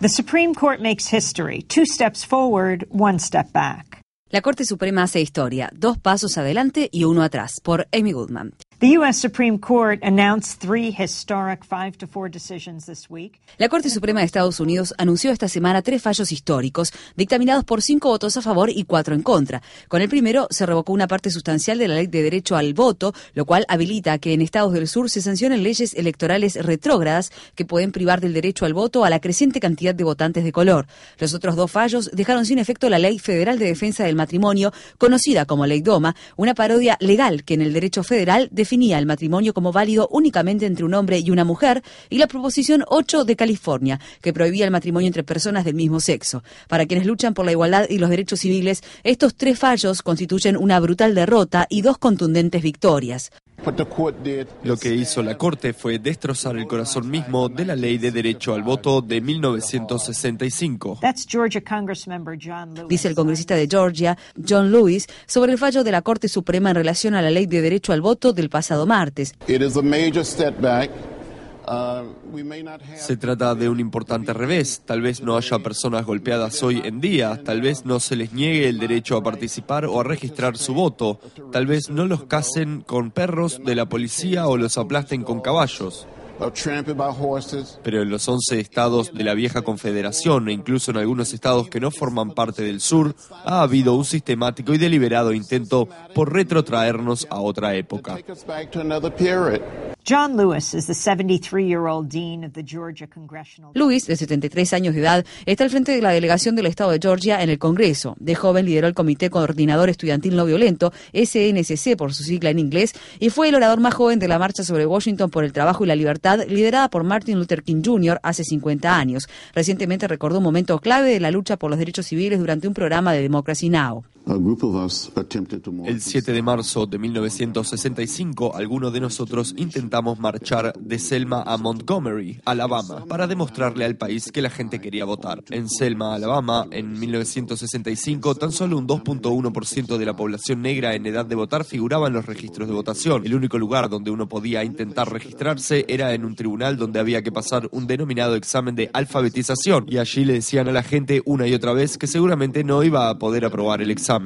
The Supreme Court makes history, two steps forward, one step back. La Corte Suprema hace historia, dos pasos adelante y uno atrás, por Amy Goodman. La Corte Suprema de Estados Unidos anunció esta semana tres fallos históricos, dictaminados por cinco votos a favor y cuatro en contra. Con el primero se revocó una parte sustancial de la ley de derecho al voto, lo cual habilita que en estados del sur se sancionen leyes electorales retrógradas que pueden privar del derecho al voto a la creciente cantidad de votantes de color. Los otros dos fallos dejaron sin efecto la Ley Federal de Defensa del Matrimonio, conocida como Ley Doma, una parodia legal que en el derecho federal definía el matrimonio como válido únicamente entre un hombre y una mujer, y la Proposición 8 de California, que prohibía el matrimonio entre personas del mismo sexo. Para quienes luchan por la igualdad y los derechos civiles, estos tres fallos constituyen una brutal derrota y dos contundentes victorias. Lo que hizo la Corte fue destrozar el corazón mismo de la ley de derecho al voto de 1965. Dice el congresista de Georgia, John Lewis, sobre el fallo de la Corte Suprema en relación a la ley de derecho al voto del pasado martes. Se trata de un importante revés. Tal vez no haya personas golpeadas hoy en día. Tal vez no se les niegue el derecho a participar o a registrar su voto. Tal vez no los casen con perros de la policía o los aplasten con caballos. Pero en los 11 estados de la vieja confederación e incluso en algunos estados que no forman parte del sur, ha habido un sistemático y deliberado intento por retrotraernos a otra época. John Lewis is the 73-year-old dean of the Georgia Congressional. Lewis, de 73 años de edad, está al frente de la delegación del estado de Georgia en el Congreso. De joven lideró el Comité Coordinador Estudiantil No Violento, SNCC por su sigla en inglés, y fue el orador más joven de la marcha sobre Washington por el trabajo y la libertad, liderada por Martin Luther King Jr. hace 50 años. Recientemente recordó un momento clave de la lucha por los derechos civiles durante un programa de Democracy Now! El 7 de marzo de 1965, algunos de nosotros intentamos marchar de Selma a Montgomery, Alabama, para demostrarle al país que la gente quería votar. En Selma, Alabama, en 1965, tan solo un 2.1% de la población negra en edad de votar figuraba en los registros de votación. El único lugar donde uno podía intentar registrarse era en un tribunal donde había que pasar un denominado examen de alfabetización, y allí le decían a la gente una y otra vez que seguramente no iba a poder aprobar el examen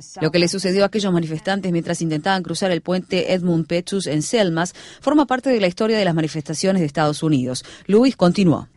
examen. Lo que le sucedió a aquellos manifestantes mientras intentaban cruzar el puente Edmund Pettus en Selmas forma parte de la historia de las manifestaciones de Estados Unidos. Luis continuó.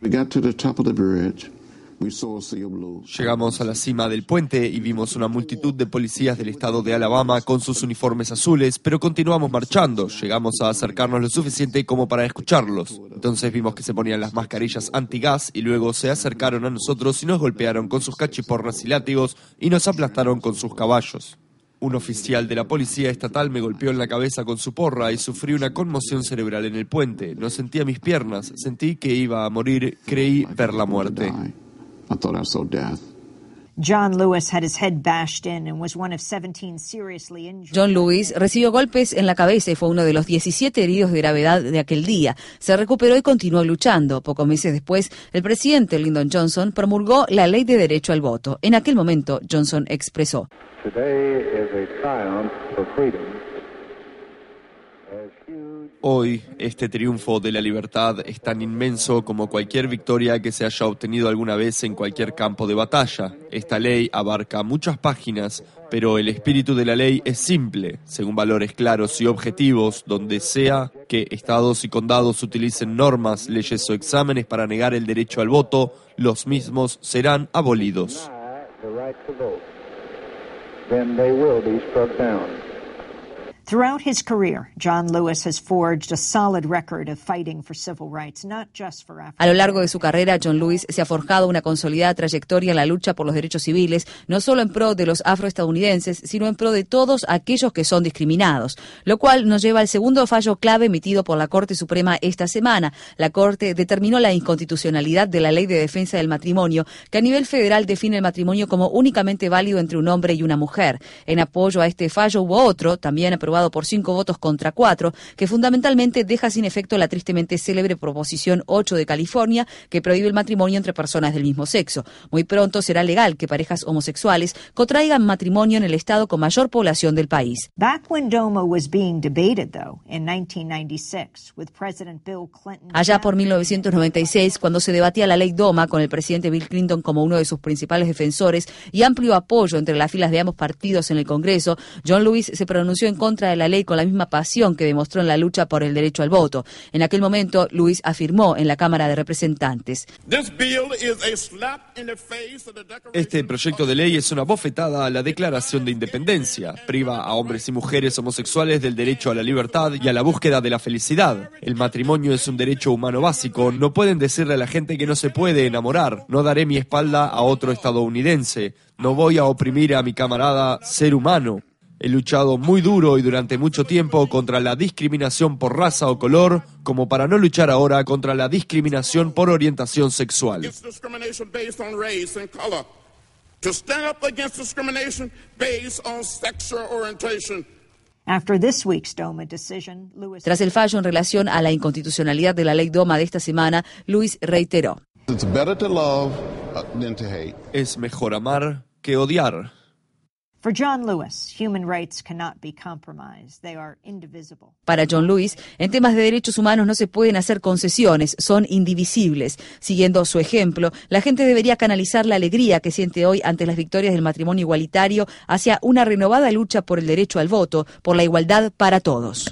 Llegamos a la cima del puente y vimos una multitud de policías del estado de Alabama con sus uniformes azules, pero continuamos marchando. Llegamos a acercarnos lo suficiente como para escucharlos. Entonces vimos que se ponían las mascarillas antigas y luego se acercaron a nosotros y nos golpearon con sus cachiporras y látigos y nos aplastaron con sus caballos. Un oficial de la policía estatal me golpeó en la cabeza con su porra y sufrí una conmoción cerebral en el puente. No sentía mis piernas, sentí que iba a morir, creí ver la muerte. I thought I saw death. John Lewis had his head bashed in and was one of 17 seriously injured. John Lewis recibió golpes en la cabeza y fue uno de los 17 heridos de gravedad de aquel día. Se recuperó y continuó luchando. Pocos meses después, el presidente Lyndon Johnson promulgó la ley de derecho al voto. En aquel momento, Johnson expresó: Today is a triumph for freedom. Hoy, este triunfo de la libertad es tan inmenso como cualquier victoria que se haya obtenido alguna vez en cualquier campo de batalla. Esta ley abarca muchas páginas, pero el espíritu de la ley es simple, según valores claros y objetivos, donde sea que estados y condados utilicen normas, leyes o exámenes para negar el derecho al voto, los mismos serán abolidos. Throughout his career, John Lewis has forged a solid record of fighting for civil rights, not just for A lo largo de su carrera, John Lewis se ha forjado una consolidada trayectoria en la lucha por los derechos civiles, no solo en pro de los afroestadounidenses, sino en pro de todos aquellos que son discriminados, lo cual nos lleva al segundo fallo clave emitido por la Corte Suprema esta semana. La Corte determinó la inconstitucionalidad de la Ley de Defensa del Matrimonio, que a nivel federal define el matrimonio como únicamente válido entre un hombre y una mujer. En apoyo a este fallo hubo otro, también aprobado aprobado por cinco votos contra cuatro, que fundamentalmente deja sin efecto la tristemente célebre Proposición 8 de California, que prohíbe el matrimonio entre personas del mismo sexo. Muy pronto será legal que parejas homosexuales contraigan matrimonio en el estado con mayor población del país. Allá por 1996, cuando se debatía la ley DOMA con el presidente Bill Clinton como uno de sus principales defensores y amplio apoyo entre las filas de ambos partidos en el Congreso, John Lewis se pronunció en contra de la ley con la misma pasión que demostró en la lucha por el derecho al voto. En aquel momento, Lewis afirmó en la Cámara de Representantes. Este proyecto de ley es una bofetada a la Declaración de Independencia. Priva a hombres y mujeres homosexuales del derecho a la libertad y a la búsqueda de la felicidad. El matrimonio es un derecho humano básico. No pueden decirle a la gente que no se puede enamorar. No daré mi espalda a otro estadounidense. No voy a oprimir a mi camarada ser humano. He luchado muy duro y durante mucho tiempo contra la discriminación por raza o color, como para no luchar ahora contra la discriminación por orientación sexual. Tras el fallo en relación a la inconstitucionalidad de la ley DOMA de esta semana, Luis reiteró. Es mejor amar que odiar. Para John Lewis, en temas de derechos humanos no se pueden hacer concesiones, son indivisibles. Siguiendo su ejemplo, la gente debería canalizar la alegría que siente hoy ante las victorias del matrimonio igualitario hacia una renovada lucha por el derecho al voto, por la igualdad para todos.